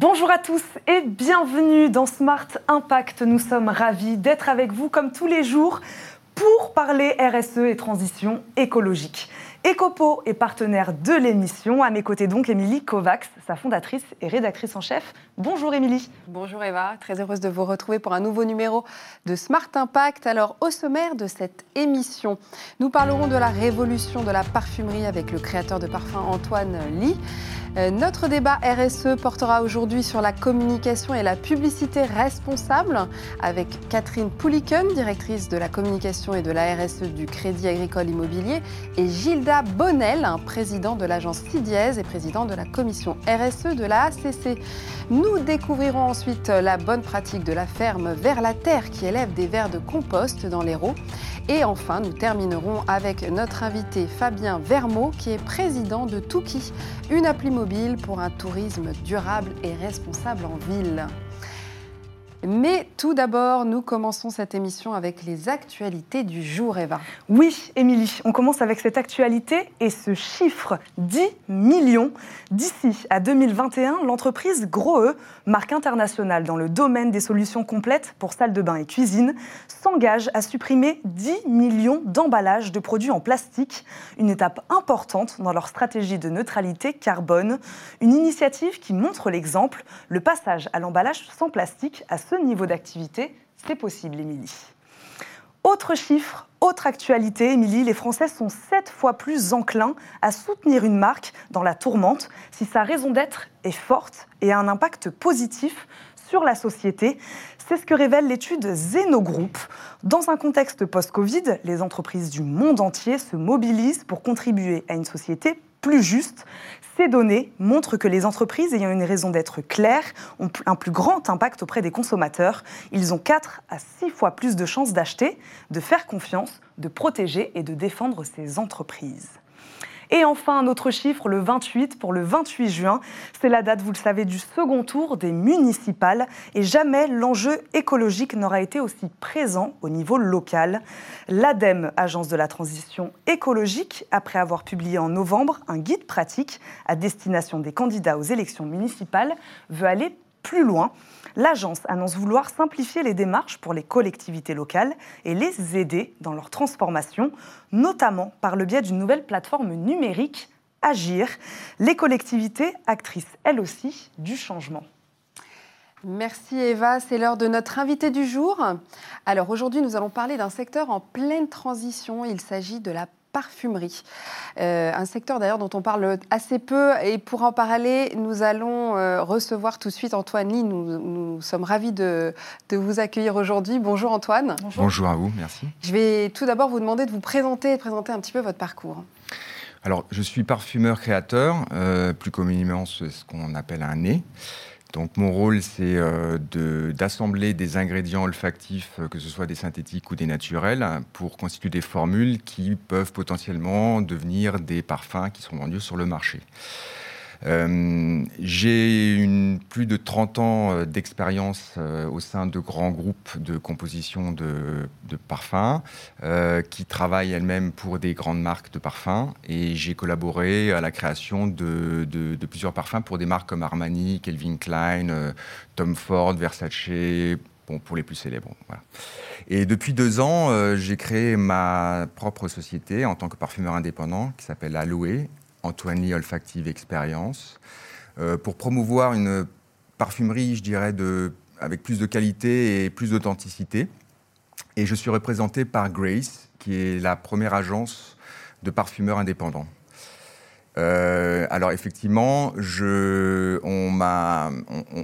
Bonjour à tous et bienvenue dans Smart Impact. Nous sommes ravis d'être avec vous comme tous les jours pour parler RSE et transition écologique. Ecopo est partenaire de l'émission. À mes côtés donc, Émilie Kovacs, sa fondatrice et rédactrice en chef. Bonjour Émilie. Bonjour Eva, très heureuse de vous retrouver pour un nouveau numéro de Smart Impact. Alors, au sommaire de cette émission, nous parlerons de la révolution de la parfumerie avec le créateur de parfum Antoine Lee. Euh, notre débat RSE portera aujourd'hui sur la communication et la publicité responsable avec Catherine Pouliken, directrice de la communication et de la RSE du Crédit Agricole Immobilier, et Gilda Bonnel, président de l'agence CIDIES et président de la commission RSE de la ACC. Nous découvrirons ensuite la bonne pratique de la ferme Vers la Terre qui élève des vers de compost dans l'Hérault. Et enfin, nous terminerons avec notre invité Fabien Vermeau, qui est président de Touki, une appli pour un tourisme durable et responsable en ville. Mais tout d'abord, nous commençons cette émission avec les actualités du jour, Eva. Oui, Émilie, on commence avec cette actualité et ce chiffre 10 millions. D'ici à 2021, l'entreprise Groe, marque internationale dans le domaine des solutions complètes pour salles de bain et cuisine, s'engage à supprimer 10 millions d'emballages de produits en plastique, une étape importante dans leur stratégie de neutralité carbone. Une initiative qui montre l'exemple, le passage à l'emballage sans plastique à ce niveau d'activité, c'est possible, Émilie. Autre chiffre, autre actualité, Émilie, les Français sont sept fois plus enclins à soutenir une marque dans la tourmente si sa raison d'être est forte et a un impact positif sur la société. C'est ce que révèle l'étude Zenogroup. Dans un contexte post-Covid, les entreprises du monde entier se mobilisent pour contribuer à une société plus juste. Ces données montrent que les entreprises ayant une raison d'être claire ont un plus grand impact auprès des consommateurs. Ils ont 4 à 6 fois plus de chances d'acheter, de faire confiance, de protéger et de défendre ces entreprises. Et enfin, un autre chiffre, le 28 pour le 28 juin. C'est la date, vous le savez, du second tour des municipales. Et jamais l'enjeu écologique n'aura été aussi présent au niveau local. L'ADEME, Agence de la transition écologique, après avoir publié en novembre un guide pratique à destination des candidats aux élections municipales, veut aller plus loin. L'agence annonce vouloir simplifier les démarches pour les collectivités locales et les aider dans leur transformation, notamment par le biais d'une nouvelle plateforme numérique, Agir, les collectivités actrices elles aussi du changement. Merci Eva, c'est l'heure de notre invité du jour. Alors aujourd'hui, nous allons parler d'un secteur en pleine transition. Il s'agit de la parfumerie. Euh, un secteur d'ailleurs dont on parle assez peu. Et pour en parler, nous allons euh, recevoir tout de suite Antoine Lee. Nous, sommes ravis de, vous accueillir aujourd'hui. Bonjour Antoine. Bonjour. à vous, merci. Je vais tout d'abord vous demander de vous présenter et de présenter un petit peu votre parcours. Alors, je suis parfumeur créateur, euh, plus communément ce qu'on appelle un nez. Donc mon rôle, c'est euh, d'assembler des ingrédients olfactifs, euh, que ce soit des synthétiques ou des naturels, pour constituer des formules qui peuvent potentiellement devenir des parfums qui seront vendus sur le marché. Euh, j'ai plus de 30 ans euh, d'expérience euh, au sein de grands groupes de composition de, parfums qui travaillent elles-mêmes pour des grandes marques de parfums. Et j'ai collaboré à la création de, plusieurs parfums pour des marques comme Armani, Calvin Klein, Tom Ford, Versace, Bon, pour les plus célèbres. Et depuis deux ans, j'ai créé ma propre société en tant que parfumeur indépendant qui s'appelle Aloe Antoine Lee Olfactive Experience, euh, pour promouvoir une parfumerie, je dirais, de, avec plus de qualité et plus d'authenticité. Et je suis représenté par Grace, qui est la première agence de parfumeurs indépendants. Euh, alors effectivement, je, on m'a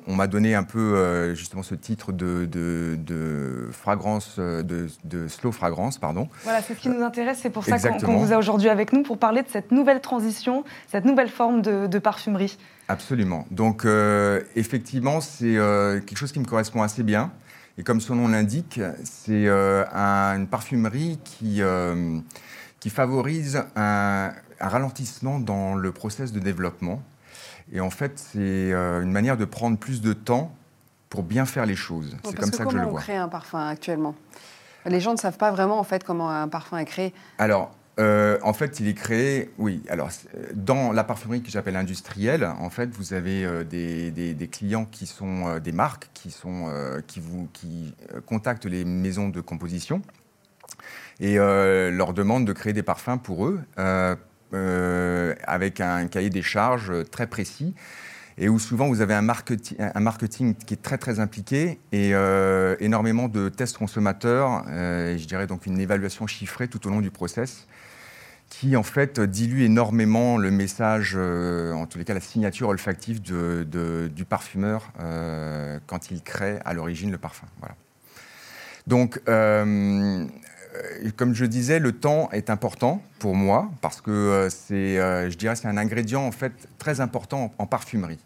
on, donné un peu euh, justement ce titre de, de, fragrance, de, slow fragrance, pardon. Voilà, c'est ce qui nous intéresse, c'est pour ça qu'on vous a aujourd'hui avec nous pour parler de cette nouvelle transition, cette nouvelle forme de, parfumerie. Absolument. Donc euh, effectivement, c'est quelque chose qui me correspond assez bien. Et comme son nom l'indique, c'est une parfumerie qui, qui favorise un, un ralentissement dans le process de développement. Et en fait, c'est euh, une manière de prendre plus de temps pour bien faire les choses. c'est comme ça que je le vois. Comment on crée un parfum actuellement? Les gens ne savent pas vraiment en fait comment un parfum est créé. Alors, euh, en fait, il est créé, oui. Alors, dans la parfumerie que j'appelle industrielle, en fait, vous avez euh, des, clients qui sont euh, des marques qui, sont, qui, vous, qui contactent les maisons de composition et leur demandent de créer des parfums pour eux avec un cahier des charges très précis et où souvent vous avez un marketing, qui est très très impliqué et énormément de tests consommateurs, et je dirais donc une évaluation chiffrée tout au long du process qui en fait dilue énormément le message, euh, en tous les cas la signature olfactive du parfumeur euh, quand il crée à l'origine le parfum. Voilà. Donc, euh, comme je disais, le temps est important pour moi parce que c'est, je dirais, c'est un ingrédient en fait très important en parfumerie.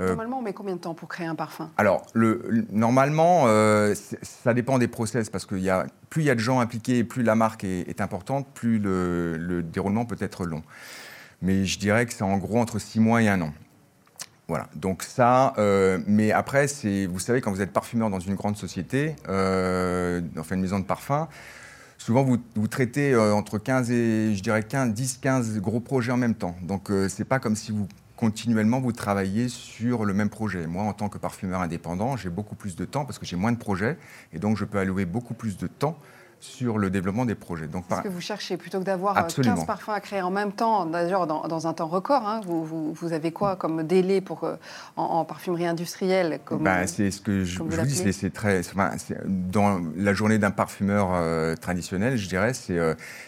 Euh, normalement, on met combien de temps pour créer un parfum? Alors, le, normalement, euh, ça dépend des process, parce que y a, plus il y a de gens impliqués, plus la marque est, importante, plus le, déroulement peut être long. Mais je dirais que c'est en gros entre six mois et un an. Voilà, donc ça, euh, mais après, vous savez, quand vous êtes parfumeur dans une grande société, enfin une maison de parfum, souvent vous, vous traitez entre 15 et, je dirais 15, 10, 15 gros projets en même temps. Donc c'est pas comme si vous continuellement vous travaillez sur le même projet. Moi, en tant que parfumeur indépendant, j'ai beaucoup plus de temps parce que j'ai moins de projets et donc je peux allouer beaucoup plus de temps sur le développement des projets. Donc, ce que vous cherchez, plutôt que d'avoir 15 euh, parfums à créer en même temps, d'ailleurs dans, un temps record, hein, vous, vous, avez quoi comme délai pour, euh, en, parfumerie industrielle comme, ben, C'est ce que je, vous, dis, c'est très... dans la journée d'un parfumeur euh, traditionnel, je dirais, c'est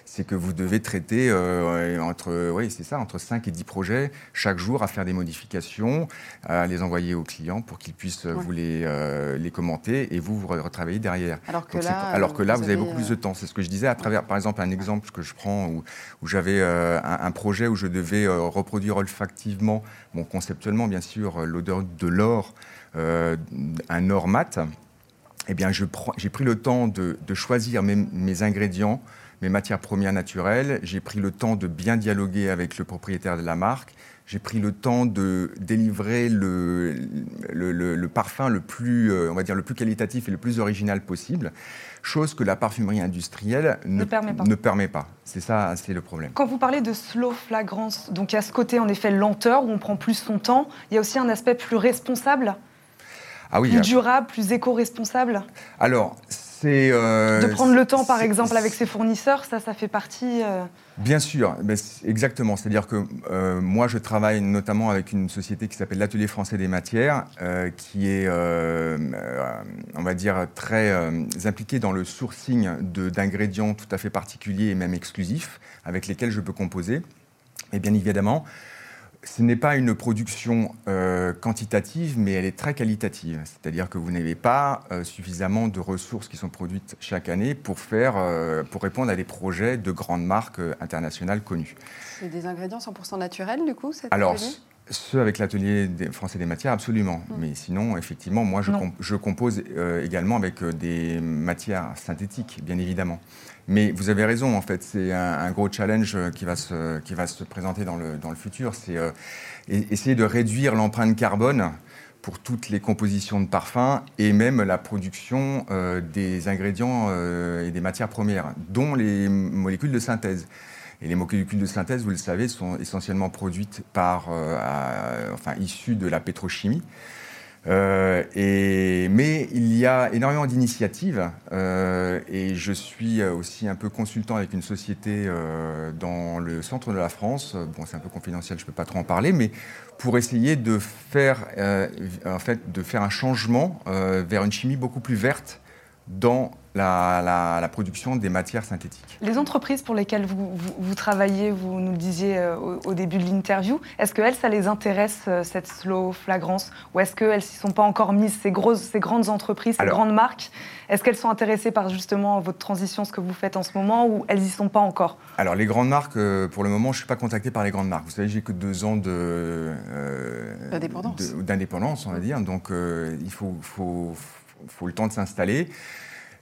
c'est que vous devez traiter entre, oui, c'est ça, entre 5 et 10 projets chaque jour à faire des modifications, à les envoyer aux clients pour qu'ils puissent vous les, les commenter et vous, vous retravailler derrière. Alors que là, alors que là vous, avez beaucoup plus C'est ce que je disais à travers, par exemple, un exemple que je prends où, j'avais euh, un, projet où je devais euh, reproduire olfactivement, bon, conceptuellement bien sûr, euh, l'odeur de l'or, un or mat. Eh bien, j'ai pris le temps de, choisir mes, ingrédients, mes matières premières naturelles. J'ai pris le temps de bien dialoguer avec le propriétaire de la marque. J'ai pris le temps de délivrer le, le, le, parfum le plus, on va dire, le plus qualitatif et le plus original possible chose que la parfumerie industrielle ne, permet pas. C'est ça, c'est le problème. Quand vous parlez de slow flagrance, donc il y a ce côté en effet lenteur où on prend plus son temps, il y a aussi un aspect plus responsable? Ah oui, plus durable, plus éco-responsable? Alors, c'est... Euh, de prendre le temps, par exemple, avec ses fournisseurs, ça, ça fait partie... Euh, Bien sûr, exactement. C'est-à-dire que euh, moi, je travaille notamment avec une société qui s'appelle l'Atelier français des matières, qui est, on va dire, très impliquée dans le sourcing d'ingrédients tout à fait particuliers et même exclusifs, avec lesquels je peux composer. Et bien évidemment, ce n'est pas une production euh, quantitative, mais elle est très qualitative. C'est-à-dire que vous n'avez pas euh, suffisamment de ressources qui sont produites chaque année pour, faire, euh, pour répondre à des projets de grandes marques internationales connues. C'est des ingrédients 100% naturels, du coup cette Alors, ceux avec l'atelier français des matières, absolument. Mmh. Mais sinon, effectivement, moi, je, je compose également avec des matières synthétiques, bien évidemment. Mais vous avez raison, en fait, c'est un, gros challenge qui va se, qui va se présenter dans le, dans le futur. C'est euh, essayer de réduire l'empreinte carbone pour toutes les compositions de parfums et même la production euh, des ingrédients euh, et des matières premières, dont les molécules de synthèse. Et les molécules de synthèse, vous le savez, sont essentiellement produites par, enfin, issues de la pétrochimie. Euh, et, mais il y a énormément d'initiatives euh, et je suis aussi un peu consultant avec une société euh, dans le centre de la France. Bon, c'est un peu confidentiel, je ne peux pas trop en parler, mais pour essayer de faire, en fait, de faire un changement vers une chimie beaucoup plus verte dans la, production des matières synthétiques. Les entreprises pour lesquelles vous, travaillez, vous nous le disiez euh, au, début de l'interview, est-ce qu'elles, ça les intéresse, euh, cette slow flagrance Ou est-ce qu'elles s'y sont pas encore mises, ces, grosses, ces grandes entreprises, ces grandes marques? Est-ce qu'elles sont intéressées par justement votre transition, ce que vous faites en ce moment, ou elles n'y sont pas encore? Alors les grandes marques, euh, pour le moment, je ne suis pas contacté par les grandes marques. Vous savez, j'ai que deux ans de, d'indépendance, on va dire. Donc il faut, faut, faut le temps de s'installer.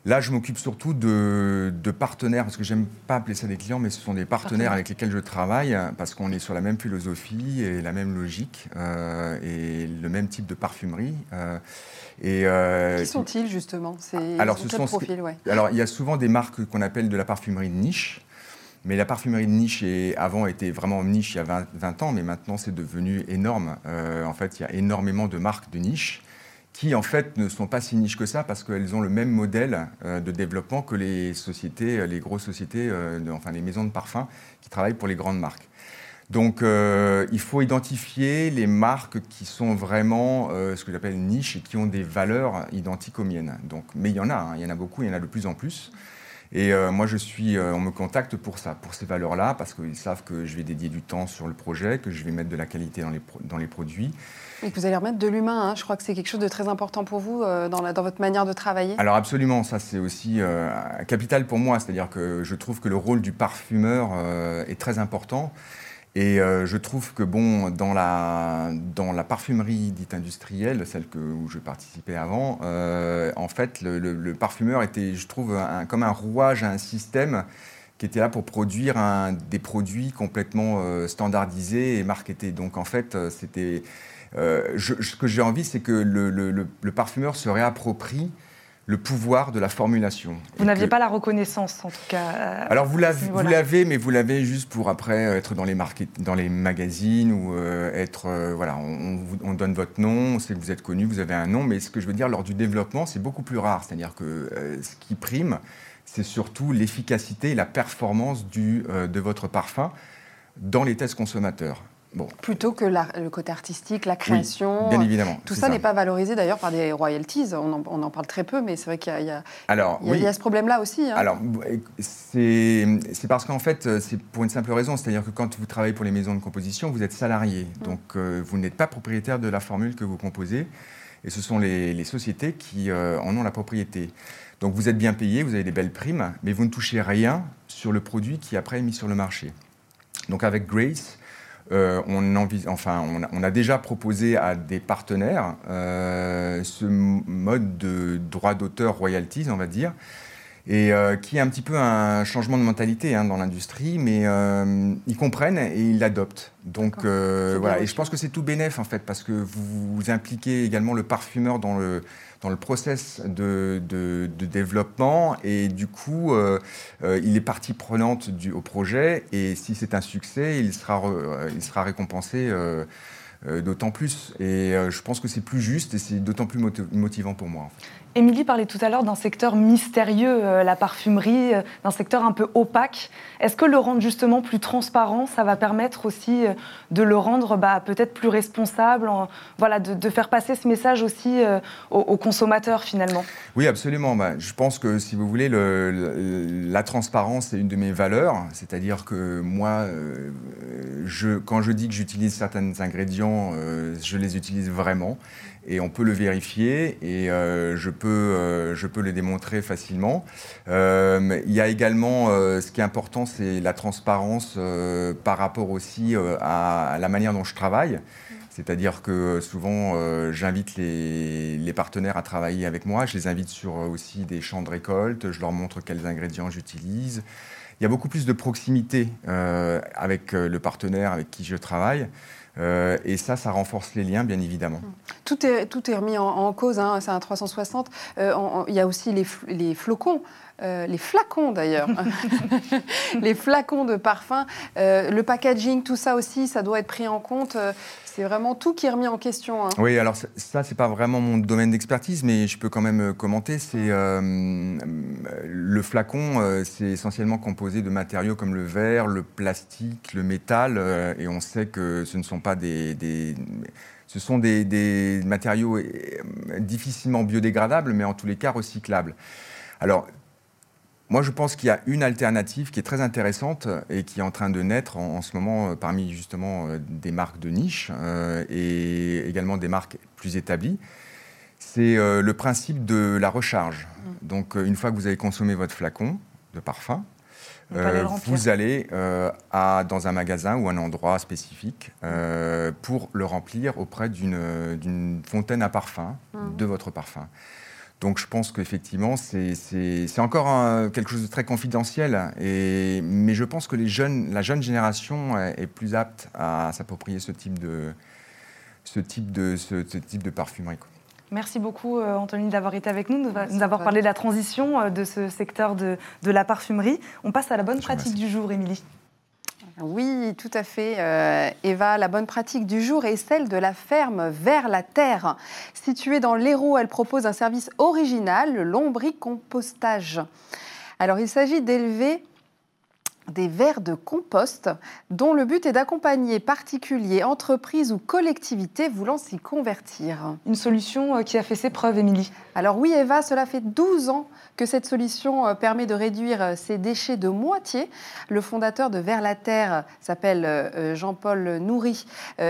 Là, je m'occupe surtout de, partenaires, parce que j'aime pas appeler ça des clients, mais ce sont des partenaires avec lesquels je travaille, parce qu'on est sur la même philosophie et la même logique euh, et le même type de parfumerie. Euh, et, euh, Qui sont-ils justement? Alors, ce sont, alors, il y a souvent des marques qu'on appelle de la parfumerie de niche. Mais la parfumerie de niche, est, avant, était vraiment niche il y a 20, ans, mais maintenant, c'est devenu énorme. en fait, il y a énormément de marques de niche qui en fait ne sont pas si niches que ça parce qu'elles ont le même modèle euh, de développement que les sociétés, euh, les grosses sociétés, euh, enfin les maisons de parfum qui travaillent pour les grandes marques. Donc il faut identifier les marques qui sont vraiment ce que j'appelle niches et qui ont des valeurs identiques aux miennes. Donc, mais il y en a, hein, il y en a beaucoup, il y en a de plus en plus. Et moi, je suis, on me contacte pour ça, pour ces valeurs-là, parce qu'ils savent que je vais dédier du temps sur le projet, que je vais mettre de la qualité dans les, dans les produits, et que vous allez remettre de l'humain. Hein. Je crois que c'est quelque chose de très important pour vous euh, dans, dans, votre manière de travailler. Alors absolument, ça c'est aussi euh, capital pour moi. C'est-à-dire que je trouve que le rôle du parfumeur euh, est très important. Et je trouve que bon, dans la, dans la parfumerie dite industrielle, celle où je participais avant, en fait, le, parfumeur était, je trouve, comme un rouage à un système qui était là pour produire des produits complètement standardisés et marketés. Donc en fait, c'était euh, ce que j'ai envie, c'est que le, parfumeur se réapproprie le pouvoir de la formulation. Vous n'aviez pas la reconnaissance, en tout cas. Euh, Alors vous l'avez, mais vous l'avez juste pour après être dans les, dans les magazines ou euh, être, voilà, on, on, donne votre nom, on sait que vous êtes connu, vous avez un nom, mais ce que je veux dire, lors du développement, c'est beaucoup plus rare. C'est-à-dire que ce qui prime, c'est surtout l'efficacité et la performance du, de votre parfum dans les tests consommateurs. Plutôt que le côté artistique, la création. bien évidemment. Tout ça, n'est pas valorisé d'ailleurs par des royalties. On en, parle très peu, mais c'est vrai qu'il y, a, ce problème-là aussi. Hein. Alors, c'est parce qu'en fait, c'est pour une simple raison. C'est-à-dire que quand vous travaillez pour les maisons de composition, vous êtes salarié. Mm. Donc, euh, vous n'êtes pas propriétaire de la formule que vous composez. Et ce sont les, sociétés qui euh, en ont la propriété. Donc, vous êtes bien payé, vous avez des belles primes, mais vous ne touchez rien sur le produit qui après est mis sur le marché. Donc, avec Grace, euh, on, enfin, on, a, déjà proposé à des partenaires euh, ce mode de droit d'auteur royalties, on va dire, et euh, qui est un petit peu un changement de mentalité hein, dans l'industrie, mais ils comprennent et ils l'adoptent. Donc voilà, et je pense que c'est tout bénéf en fait, parce que vous, vous impliquez également le parfumeur dans le dans le process de, développement et du coup, euh, euh, il est partie prenante du, au projet et si c'est un succès, il sera, euh, il sera récompensé d'autant plus. Et je pense que c'est plus juste et c'est d'autant plus motivant pour moi. Émilie parlait tout à l'heure d'un secteur mystérieux, euh, la parfumerie, euh, d'un secteur un peu opaque. Est-ce que le rendre justement plus transparent, ça va permettre aussi euh, de le rendre bah, peut-être plus responsable, voilà, de, faire passer ce message aussi aux, consommateurs finalement? Oui, absolument. Bah, je pense que si vous voulez, la transparence est une de mes valeurs. C'est-à-dire que moi, quand je dis que j'utilise certains ingrédients, je les utilise vraiment et on peut le vérifier et euh, je, peux, euh, je peux le démontrer facilement. Euh, il y a également, ce qui est important, c'est la transparence par rapport aussi à, la manière dont je travaille. C'est-à-dire que souvent, j'invite les, les, partenaires à travailler avec moi. Je les invite sur aussi des champs de récolte. Je leur montre quels ingrédients j'utilise. Il y a beaucoup plus de proximité avec le partenaire avec qui je travaille. Euh, et ça, ça renforce les liens, bien évidemment. Tout est, tout est remis en, cause, hein, c'est un 360. Euh, il y a aussi les flocons. Euh, les flacons d'ailleurs, les flacons de parfum, le packaging, tout ça aussi, ça doit être pris en compte. c'est vraiment tout qui est remis en question. Hein. Oui, alors ça, c'est pas vraiment mon domaine d'expertise, mais je peux quand même commenter. C'est le flacon, c'est essentiellement composé de matériaux comme le verre, le plastique, le métal, et on sait que ce ne sont pas des, ce sont des, matériaux euh, difficilement biodégradables, mais en tous les cas recyclables. Alors, moi, je pense qu'il y a une alternative qui est très intéressante et qui est en train de naître en, ce moment euh, parmi justement euh, des marques de niche et également des marques plus établies. C'est le principe de la recharge. Mmh. Donc, une fois que vous avez consommé votre flacon de parfum, euh, vous allez euh, à, dans un magasin ou un endroit spécifique euh, pour le remplir auprès d'une fontaine à parfum, mmh. de votre parfum. Donc je pense qu'effectivement, c'est encore quelque chose de très confidentiel, et, mais je pense que les jeunes, la jeune génération est, plus apte à s'approprier ce type de, ce type de, ce, type de parfumerie. Merci beaucoup, Anthony, d'avoir été avec nous, de nous avoir parlé de la transition de ce secteur de, de la parfumerie. On passe à la bonne pratique du jour, Émilie. Oui, tout à fait. Euh, Eva, la bonne pratique du jour est celle de la ferme Vers la Terre. Située dans l'Hérault, elle propose un service original, le lombricompostage. Alors, il s'agit d'élever des vers de compost dont le but est d'accompagner particuliers, entreprises ou collectivités voulant s'y convertir. Une solution euh, qui a fait ses preuves, Émilie. Alors oui, Eva, cela fait 12 ans que cette solution euh, permet de réduire ces euh, déchets de moitié. Le fondateur de Vers la Terre s'appelle Jean-Paul Nourry,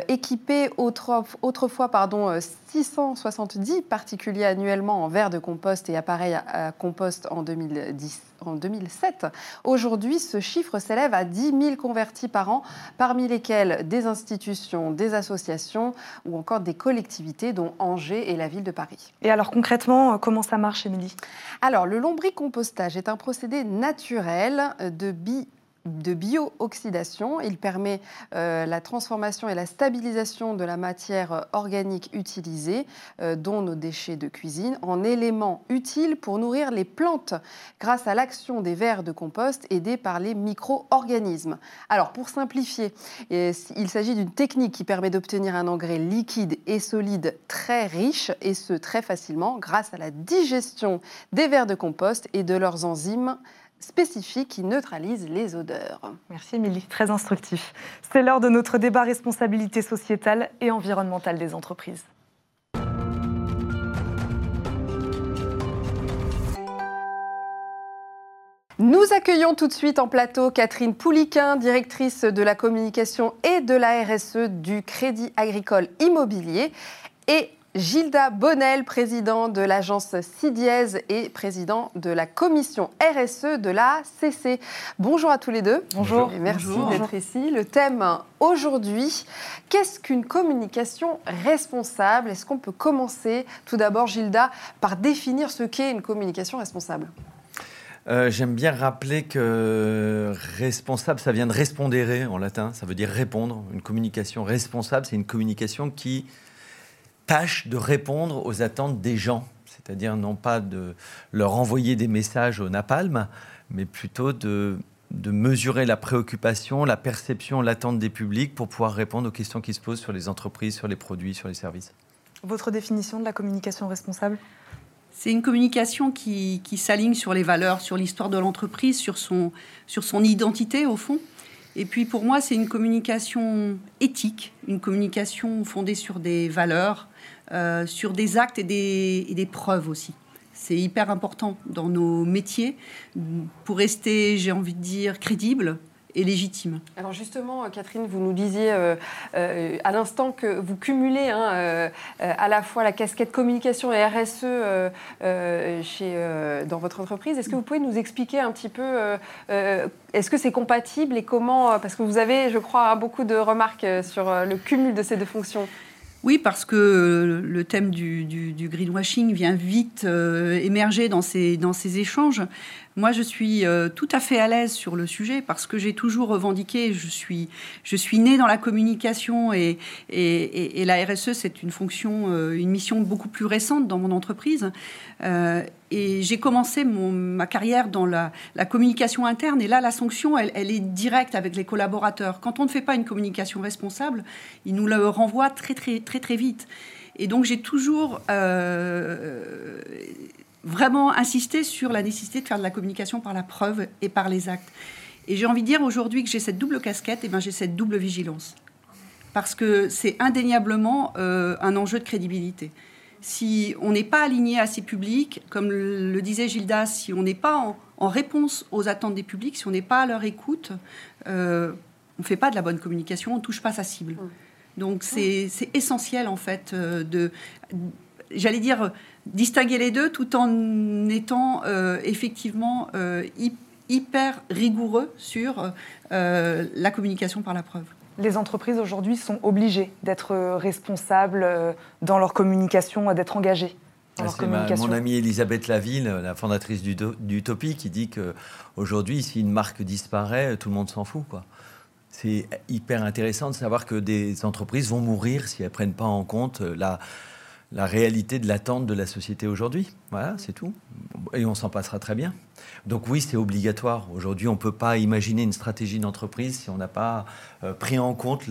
équipé autrefois pardon, 670 particuliers annuellement en verre de compost et appareils à compost en 2010 en 2007. Aujourd'hui, ce chiffre s'élève à 10 000 convertis par an, parmi lesquels des institutions, des associations ou encore des collectivités, dont Angers et la ville de Paris. Et alors concrètement, comment ça marche, Émilie? Alors, le lombricompostage est un procédé naturel de bi de bio-oxydation. Il permet euh, la transformation et la stabilisation de la matière organique utilisée, euh, dont nos déchets de cuisine, en éléments utiles pour nourrir les plantes grâce à l'action des vers de compost aidés par les micro-organismes. Alors, pour simplifier, il s'agit d'une technique qui permet d'obtenir un engrais liquide et solide très riche, et ce très facilement grâce à la digestion des vers de compost et de leurs enzymes spécifiques qui neutralisent les odeurs. Merci Émilie, très instructif. C'est l'heure de notre débat responsabilité sociétale et environnementale des entreprises. Nous accueillons tout de suite en plateau Catherine Pouliquin, directrice de la communication et de la RSE du Crédit Agricole Immobilier, et Gilda Bonnel, président de l'agence CIDIES et président de la commission RSE de la CC. Bonjour à tous les deux. Bonjour. merci d'être ici. Le thème aujourd'hui, qu'est-ce qu'une communication responsable? Est-ce qu'on peut commencer tout d'abord, Gilda, par définir ce qu'est une communication responsable? Euh, J'aime bien rappeler que responsable, ça vient de respondere en latin, ça veut dire répondre. Une communication responsable, c'est une communication qui tâche de répondre aux attentes des gens, c'est-à-dire non pas de leur envoyer des messages au napalm, mais plutôt de, de mesurer la préoccupation, la perception, l'attente des publics pour pouvoir répondre aux questions qui se posent sur les entreprises, sur les produits, sur les services. Votre définition de la communication responsable? C'est une communication qui, qui s'aligne sur les valeurs, sur l'histoire de l'entreprise, sur son, sur son identité au fond. Et puis pour moi, c'est une communication éthique, une communication fondée sur des valeurs, euh, sur des actes et des, preuves aussi. C'est hyper important dans nos métiers pour rester, j'ai envie de dire, crédible et légitime. Alors justement, Catherine, vous nous disiez euh, euh, à l'instant que vous cumulez hein, à la fois la casquette communication et RSE chez, dans votre entreprise. Est-ce que vous pouvez nous expliquer un petit peu, est-ce que c'est compatible et comment, parce que vous avez, je crois, beaucoup de remarques sur le cumul de ces deux fonctions. Oui, parce que le thème du, greenwashing vient vite euh, émerger dans ces, dans ces échanges. Moi, je suis euh, tout à fait à l'aise sur le sujet parce que j'ai toujours revendiqué, je suis, je suis née dans la communication et, la RSE, c'est une fonction, euh, une mission beaucoup plus récente dans mon entreprise. Euh, et j'ai commencé mon, ma carrière dans la, la, communication interne. Et là, la sanction, elle, est directe avec les collaborateurs. Quand on ne fait pas une communication responsable, ils nous le renvoient très, très, très, très vite. Et donc, j'ai toujours vraiment insister sur la nécessité de faire de la communication par la preuve et par les actes. Et j'ai envie de dire aujourd'hui que j'ai cette double casquette, et ben j'ai cette double vigilance. Parce que c'est indéniablement euh, un enjeu de crédibilité. Si on n'est pas aligné à ces publics, comme le, disait Gilda, si on n'est pas en, réponse aux attentes des publics, si on n'est pas à leur écoute, euh, on ne fait pas de la bonne communication, on ne touche pas sa cible. Donc c'est essentiel en fait euh, de, j'allais dire, distinguer les deux tout en étant euh, effectivement euh, hyper rigoureux sur euh, la communication par la preuve. Les entreprises aujourd'hui sont obligées d'être responsables dans leur communication, d'être engagées. Dans leur mon amie Elisabeth Laville, la fondatrice d'Utopie, qui dit qu'aujourd'hui, si une marque disparaît, tout le monde s'en fout. Quoi. C'est hyper intéressant de savoir que des entreprises vont mourir si elles ne prennent pas en compte la, la réalité de l'attente de la société aujourd'hui. Voilà, c'est tout. Et on s'en passera très bien. Donc oui, c'est obligatoire. Aujourd'hui, on ne peut pas imaginer une stratégie d'entreprise si on n'a pas euh, pris en compte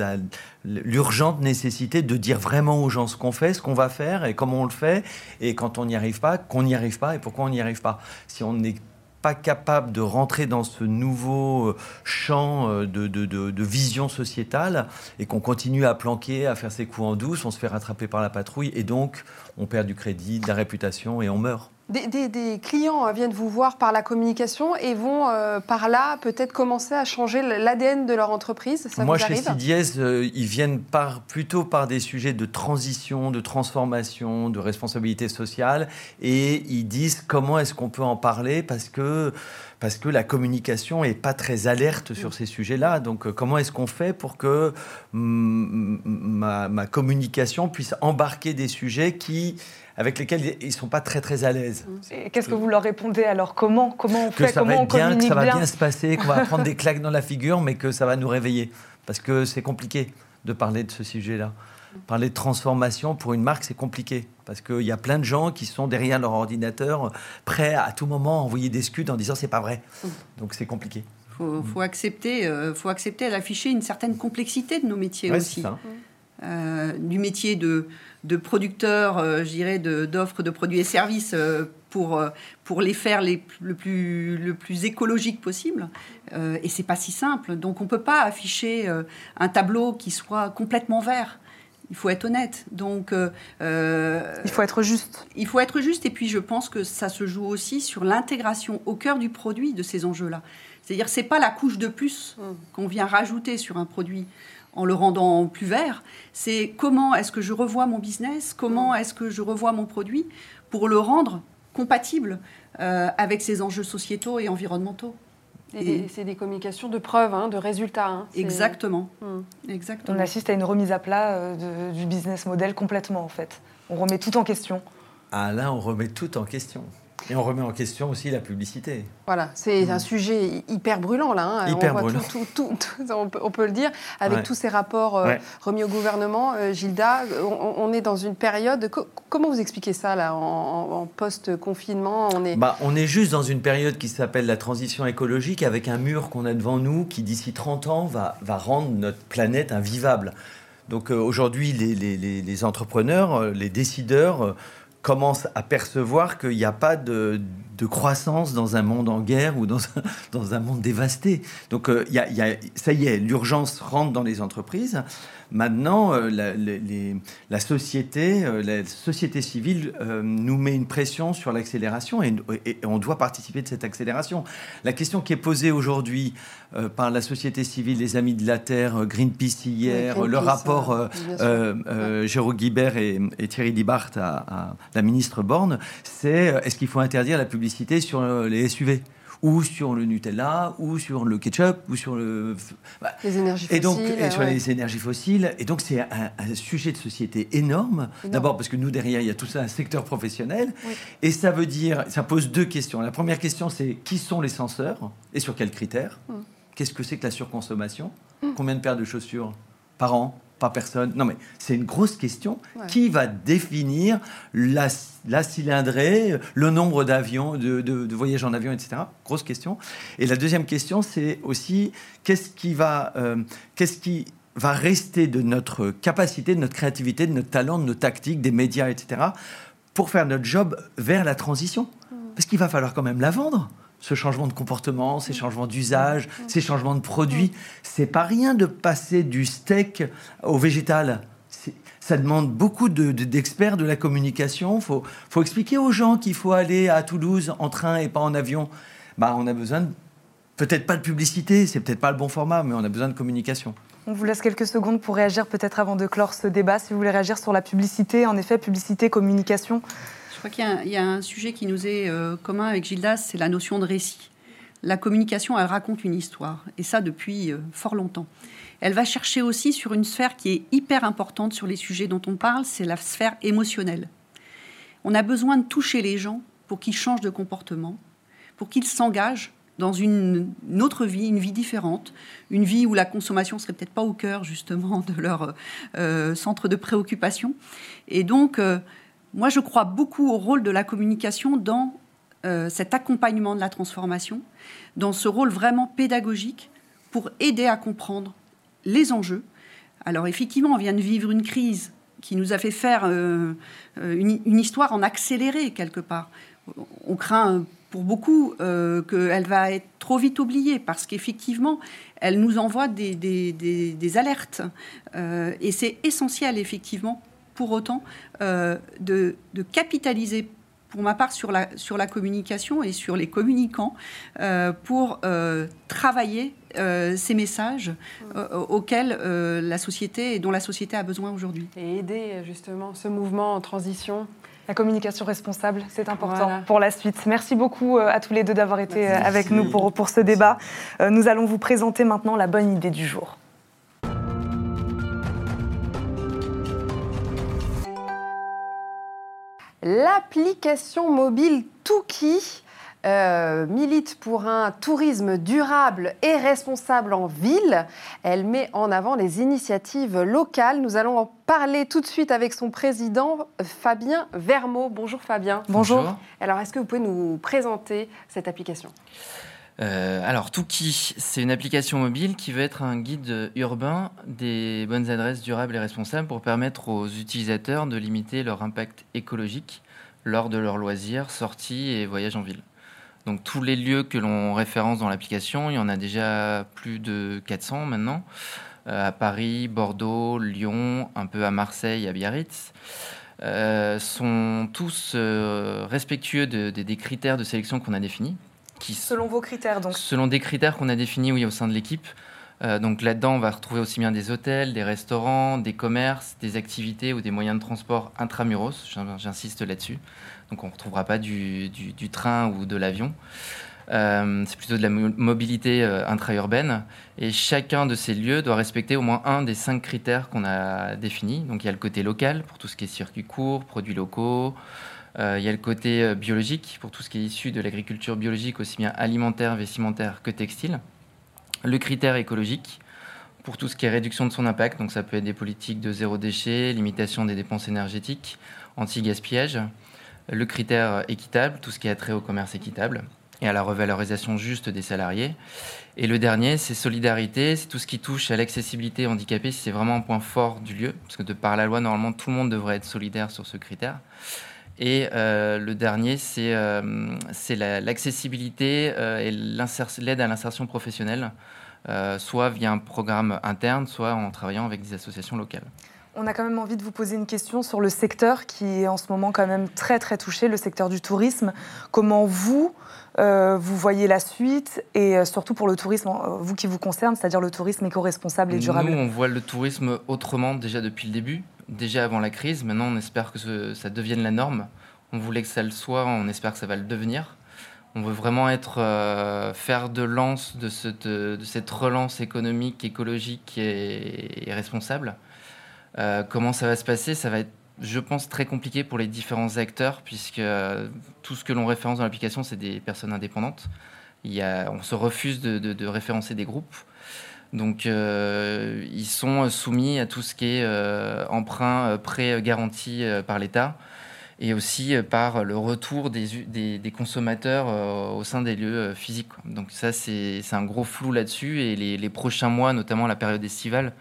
l'urgente nécessité de dire vraiment aux gens ce qu'on fait, ce qu'on va faire et comment on le fait, et quand on n'y arrive pas, qu'on n'y arrive pas et pourquoi on n'y arrive pas. Si on n'est pas capable de rentrer dans ce nouveau euh, champ euh, de, de vision sociétale et qu'on continue à planquer, à faire ses coups en douce, on se fait rattraper par la patrouille et donc on perd du crédit, de la réputation et on meurt. Des, clients euh, viennent vous voir par la communication et vont euh, par là peut-être commencer à changer l'ADN de leur entreprise. Ça Moi, vous chez CDS, euh, ils viennent par, plutôt par des sujets de transition, de transformation, de responsabilité sociale et ils disent comment est-ce qu'on peut en parler parce que parce que la communication est pas très alerte sur ces sujets-là. Donc, comment est-ce qu'on fait pour que ma, ma, communication puisse embarquer des sujets qui avec lesquels ils ne sont pas très très à l'aise. Qu'est-ce que vous leur répondez alors? Comment comment on que fait? ça Comment va on bien, que ça va bien? se passer, qu'on va prendre des claques dans la figure, mais que ça va nous réveiller parce que c'est compliqué de parler de ce sujet-là. Parler de transformation pour une marque, c'est compliqué parce qu'il y a plein de gens qui sont derrière leur ordinateur, prêts à tout moment à envoyer des scuds en disant c'est pas vrai. Donc c'est compliqué. Faut, faut accepter, euh, faut accepter d'afficher une certaine complexité de nos métiers aussi. Euh, du métier de, de producteur, euh, je dirais, d'offres de, produits et services euh, pour, euh, pour les faire les, le, plus, le plus écologique possible. et c'est pas si simple. Donc on peut pas afficher un tableau qui soit complètement vert. Il faut être honnête. Donc, il faut être juste. Il faut être juste. Et puis, je pense que ça se joue aussi sur l'intégration au cœur du produit de ces enjeux-là. C'est-à-dire, c'est pas la couche de plus mmh. qu'on vient rajouter sur un produit en le rendant plus vert, c'est comment est-ce que je revois mon business, comment est-ce que je revois mon produit pour le rendre compatible euh, avec ces enjeux sociétaux et environnementaux. Et, c'est des communications de preuves, hein, de résultats. Hein. Exactement. Hmm. Exactement. On assiste à une remise à plat euh, du business model complètement, en fait. On remet tout en question. Ah là, on remet tout en question. Et on remet en question aussi la publicité. Voilà, c'est un mm. sujet hyper brûlant là. Hein. Hyper on brûlant. on, peut, le dire, avec tous ces rapports euh, remis au gouvernement. Euh, Gilda, on, est dans une période. comment vous expliquez ça là, en, post-confinement on est... Bah, on est juste dans une période qui s'appelle la transition écologique, avec un mur qu'on a devant nous qui, d'ici 30 ans, va, va rendre notre planète invivable. Donc euh, aujourd'hui, les, les, les, entrepreneurs, les décideurs commence à percevoir qu'il n'y a pas de, croissance dans un monde en guerre ou dans un, dans un monde dévasté. Donc, euh, y a, ça y est, l'urgence rentre dans les entreprises. Maintenant, euh, la, société, euh, la société civile euh, nous met une pression sur l'accélération et, on doit participer de cette accélération. La question qui est posée aujourd'hui par la société civile, les Amis de la Terre, Greenpeace hier, le rapport Jérôme Guibert et, Thierry Dibart à la ministre Borne, c'est est-ce qu'il faut interdire la publicité sur les SUV ou sur le Nutella, ou sur le ketchup, ou sur le... Bah, les énergies fossiles. Et donc, sur les énergies fossiles. Et donc, c'est un, sujet de société énorme. D'abord, parce que nous, derrière, il y a tout ça, un secteur professionnel. Et ça veut dire, ça pose deux questions. La première question, c'est qui sont les censeurs et sur quels critères? Hum. Qu'est-ce que c'est que la surconsommation? Hum. Combien de paires de chaussures par an? Pas personne. Non, mais c'est une grosse question. Qui va définir la, la, cylindrée, le nombre d'avions, de, voyages en avion, etc. Grosse question. Et la deuxième question, c'est aussi qu'est-ce qui va, euh, qu'est-ce qui va rester de notre capacité, de notre créativité, de notre talent, de nos tactiques, des médias, etc. pour faire notre job vers la transition? Mmh. Parce qu'il va falloir quand même la vendre ce changement de comportement, ces changements d'usage, ces changements de produits. C'est pas rien de passer du steak au végétal. Ça demande beaucoup d'experts de, la communication. Il faut, faut, expliquer aux gens qu'il faut aller à Toulouse en train et pas en avion. Bah, on a besoin peut-être pas de publicité, c'est peut-être pas le bon format, mais on a besoin de communication. On vous laisse quelques secondes pour réagir, peut-être avant de clore ce débat. Si vous voulez réagir sur la publicité, en effet, publicité, communication, crois qu'il y, a un sujet qui nous est euh, commun avec Gildas, c'est la notion de récit. La communication, elle raconte une histoire, et ça depuis euh, fort longtemps. Elle va chercher aussi sur une sphère qui est hyper importante sur les sujets dont on parle, c'est la sphère émotionnelle. On a besoin de toucher les gens pour qu'ils changent de comportement, pour qu'ils s'engagent dans une, autre vie, une vie différente, une vie où la consommation serait peut-être pas au cœur justement de leur euh, centre de préoccupation. Et donc, moi, je crois beaucoup au rôle de la communication dans cet accompagnement de la transformation, dans ce rôle vraiment pédagogique pour aider à comprendre les enjeux. Alors effectivement, on vient de vivre une crise qui nous a fait faire une, une, histoire en accéléré quelque part. On craint pour beaucoup euh, qu'elle va être trop vite oubliée parce qu'effectivement, elle nous envoie des, alertes. Euh, et c'est essentiel, effectivement, pour autant, euh, de, de, capitaliser, pour ma part, sur la, sur la communication et sur les communicants pour travailler ces messages auxquels la société et dont la société a besoin aujourd'hui. Et aider justement ce mouvement en transition la communication responsable, c'est important pour la suite. Merci beaucoup euh, à tous les deux d'avoir été euh, avec nous pour, pour ce débat. Euh, nous allons vous présenter maintenant la bonne idée du jour. L'application mobile Tuki euh, milite pour un tourisme durable et responsable en ville. Elle met en avant les initiatives locales. Nous allons en parler tout de suite avec son président, Fabien Vermeau. Bonjour Fabien. Bonjour. Alors, est-ce que vous pouvez nous présenter cette application? Euh, alors, Tuki, c'est une application mobile qui veut être un guide urbain des bonnes adresses durables et responsables pour permettre aux utilisateurs de limiter leur impact écologique lors de leurs loisirs, sorties et voyages en ville. Donc tous les lieux que l'on référence dans l'application, il y en a déjà plus de 400 maintenant, euh, à Paris, Bordeaux, Lyon, un peu à Marseille, à Biarritz, euh, sont tous respectueux des critères de sélection qu'on a définis. Qui, selon vos critères, donc Selon des critères qu'on a définis, oui, au sein de l'équipe. donc là-dedans, on va retrouver aussi bien des hôtels, des restaurants, des commerces, des activités ou des moyens de transport intramuros, j'insiste là-dessus. Donc on ne retrouvera pas du, train ou de l'avion. Euh, c'est plutôt de la mobilité euh, intra-urbaine. Et chacun de ces lieux doit respecter au moins un des cinq critères qu'on a définis. Donc il y a le côté local pour tout ce qui est circuit court, produits locaux. Euh, il y a le côté biologique pour tout ce qui est issu de l'agriculture biologique, aussi bien alimentaire, vestimentaire que textile. Le critère écologique pour tout ce qui est réduction de son impact. Donc ça peut être des politiques de zéro déchet, limitation des dépenses énergétiques, anti-gaspillage le critère équitable, tout ce qui a trait au commerce équitable et à la revalorisation juste des salariés. Et le dernier, c'est solidarité, c'est tout ce qui touche à l'accessibilité handicapée, c'est vraiment un point fort du lieu, parce que de par la loi, normalement, tout le monde devrait être solidaire sur ce critère. Et euh, le dernier, c'est euh, l'accessibilité euh, et l'aide à l'insertion professionnelle, soit via un programme interne, soit en travaillant avec des associations locales. On a quand même envie de vous poser une question sur le secteur qui est en ce moment quand même très très touché, le secteur du tourisme. Comment vous, euh, vous voyez la suite et surtout pour le tourisme, vous qui vous concerne, c'est-à-dire le tourisme éco-responsable et durable? Nous, on voit le tourisme autrement déjà depuis le début, déjà avant la crise. Maintenant, on espère que ça devienne la norme. On voulait que ça le soit, on espère que ça va le devenir. On veut vraiment être, faire de lance de cette, relance économique, écologique et responsable. Euh, comment ça va se passer? Ça va être, je pense, très compliqué pour les différents acteurs, puisque euh, tout ce que l'on référence dans l'application, c'est des personnes indépendantes. On se refuse de, référencer des groupes. Donc, euh, ils sont soumis à tout ce qui est emprunt, prêt garanti par l'État et aussi par le retour des, consommateurs au sein des lieux physiques. Donc ça, c'est un gros flou là-dessus et les, prochains mois, notamment la période estivale,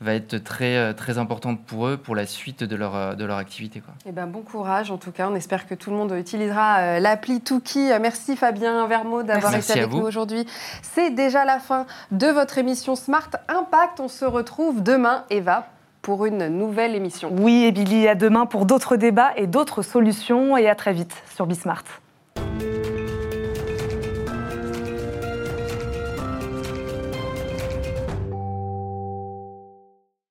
va être très, euh, très importante pour eux, pour la suite de leur, euh, de leur activité. Quoi. Eh ben, bon courage, en tout cas. On espère que tout le monde utilisera euh, l'appli Tuki. Merci Fabien Vermeau d'avoir été avec nous aujourd'hui. C'est déjà la fin de votre émission Smart Impact. On se retrouve demain, Eva, pour une nouvelle émission. Oui, et Billy, à demain pour d'autres débats et d'autres solutions. Et à très vite sur Bismart.